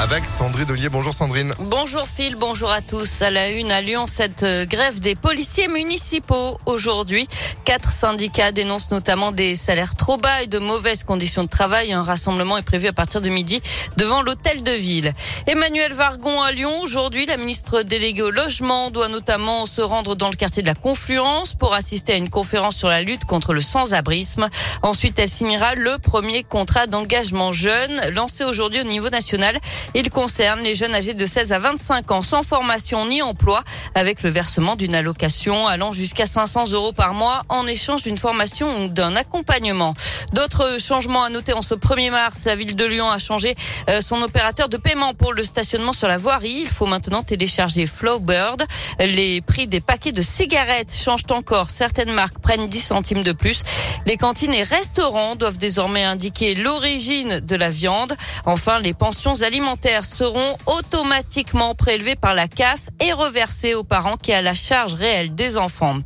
avec Sandrine Ollier. Bonjour Sandrine. Bonjour Phil, bonjour à tous. À la une à Lyon, cette euh, grève des policiers municipaux aujourd'hui. Quatre syndicats dénoncent notamment des salaires trop bas et de mauvaises conditions de travail. Un rassemblement est prévu à partir de midi devant l'hôtel de ville. Emmanuel Vargon à Lyon. Aujourd'hui, la ministre déléguée au logement doit notamment se rendre dans le quartier de la Confluence pour assister à une conférence sur la lutte contre le sans-abrisme. Ensuite, elle signera le premier contrat d'engagement jeune lancé aujourd'hui au niveau national. Il concerne les jeunes âgés de 16 à 25 ans sans formation ni emploi avec le versement d'une allocation allant jusqu'à 500 euros par mois en échange d'une formation ou d'un accompagnement. D'autres changements à noter en ce 1er mars, la ville de Lyon a changé euh, son opérateur de paiement pour le stationnement sur la voirie. Il faut maintenant télécharger Flowbird. Les prix des paquets de cigarettes changent encore. Certaines marques prennent 10 centimes de plus. Les cantines et restaurants doivent désormais indiquer l'origine de la viande. Enfin, les pensions alimentaires seront automatiquement prélevées par la CAF et reversées aux parents qui a la charge réelle des enfants.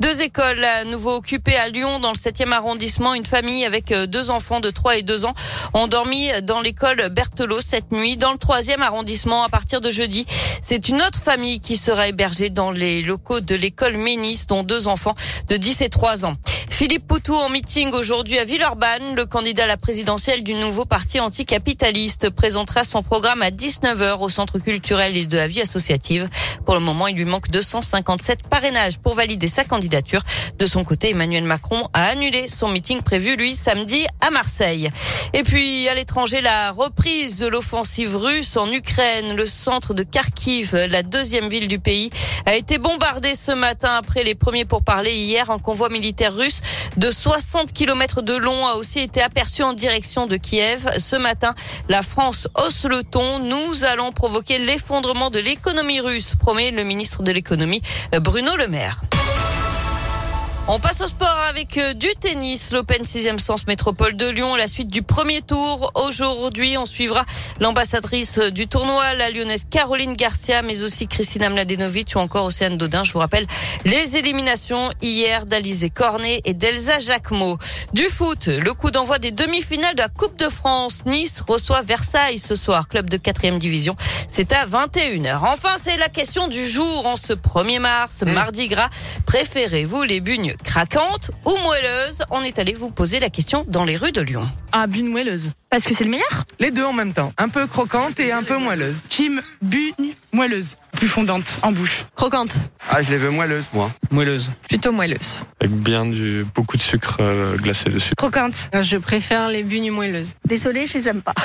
Deux écoles à nouveau occupées à Lyon dans le 7e arrondissement. Une famille avec euh, deux enfants de 3 et 2 ans ont dormi dans l'école Berthelot cette nuit. Dans le 3e arrondissement, à partir de jeudi, c'est une autre famille qui sera hébergée dans les locaux de l'école Ménis, dont deux enfants de 10 et 3 ans. Philippe Poutou en meeting aujourd'hui à Villeurbanne. Le candidat à la présidentielle du nouveau parti anticapitaliste présentera son programme à 19h au centre culturel et de la vie associative. Pour le moment, il lui manque 257 parrainages pour valider sa candidature. De son côté, Emmanuel Macron a annulé son meeting prévu, lui, samedi à Marseille. Et puis, à l'étranger, la reprise de l'offensive russe en Ukraine. Le centre de Kharkiv, la deuxième ville du pays, a été bombardé ce matin après les premiers pourparlers hier. Un convoi militaire russe de 60 km de long a aussi été aperçu en direction de Kiev. Ce matin, la France hausse le ton. Nous allons provoquer l'effondrement de l'économie russe, promet le ministre de l'économie Bruno Le Maire. On passe au sport avec euh, du tennis, l'Open 6e Sens Métropole de Lyon, la suite du premier tour. Aujourd'hui, on suivra l'ambassadrice du tournoi, la lyonnaise Caroline Garcia, mais aussi Christina Mladenovic ou encore Océane Dodin. Je vous rappelle les éliminations hier d'Alizé Cornet et d'Elsa Jacquemot. Du foot, le coup d'envoi des demi-finales de la Coupe de France. Nice reçoit Versailles ce soir, club de 4 division. C'est à 21h. Enfin, c'est la question du jour en ce 1er mars, mardi gras. Préférez-vous les bugnes craquante ou moelleuse On est allé vous poser la question dans les rues de Lyon. Ah, bune moelleuse. Parce que c'est le meilleur? Les deux en même temps. Un peu croquante et un peu moelleuse. Team bune moelleuse. Plus fondante en bouche. Croquante. Ah, je les veux moelleuses, moi. Moelleuse. Plutôt moelleuse. Avec bien du, beaucoup de sucre euh, glacé dessus. Croquante. Je préfère les bugnes moelleuses. Désolée, je les aime pas.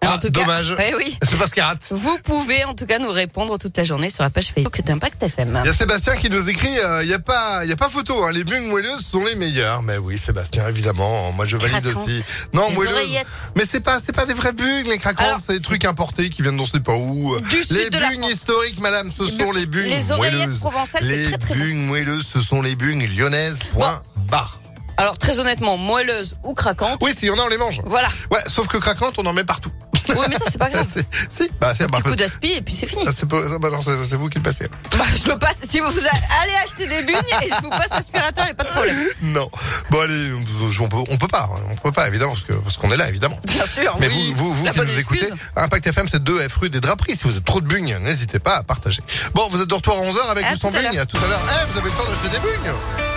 Ah, En tout cas, dommage. eh oui. C'est pas ce qu'il rate. Vous pouvez en tout cas nous répondre toute la journée sur la page Facebook d'Impact FM. Il y a Sébastien qui nous écrit, il n'y a pas, il y a pas photo. Hein, les bugs moelleuses sont les meilleurs. Mais oui, Sébastien, évidemment. Moi, je valide Craquantes. aussi. Non, Les moelleuses. oreillettes. Mais c'est pas, c'est pas des vrais bugs, les craquantes. C'est des trucs importés qui viennent d'on sait pas où. Du les France. historiques, madame, ce sont les bugs Les oreillettes moelleuses. provençales, c'est Les très très bon. bugs moelleuses, ce sont les bugs lyonnaises. Point barre. Alors très honnêtement, moelleuse ou craquante. Oui, s'il y en a, on les mange. Voilà. Ouais, sauf que craquantes, on en met partout. Oui, mais ça c'est pas grave. C'est- si, bah, c'est bah, coup d'aspi et puis c'est fini. Ah, c'est ça, bah, c'est vous qui le passez. Bah, je le passe. Si vous allez acheter des bugnes et je vous passe aspirateur, y a pas de problème. Non. Bon, allez, on peut, on peut pas, hein, on peut pas, évidemment, parce qu'on est là, évidemment. Bien sûr. Mais oui. vous, vous, vous La qui nous excuse. écoutez, Impact FM, c'est 2 F rue des Draperies. Si vous êtes trop de bugnes, n'hésitez pas à partager. Bon, vous êtes de retour à 11h avec À vous Sandrine. l'heure. À tout à l'heure. Eh, vous avez le temps d'acheter des bugnes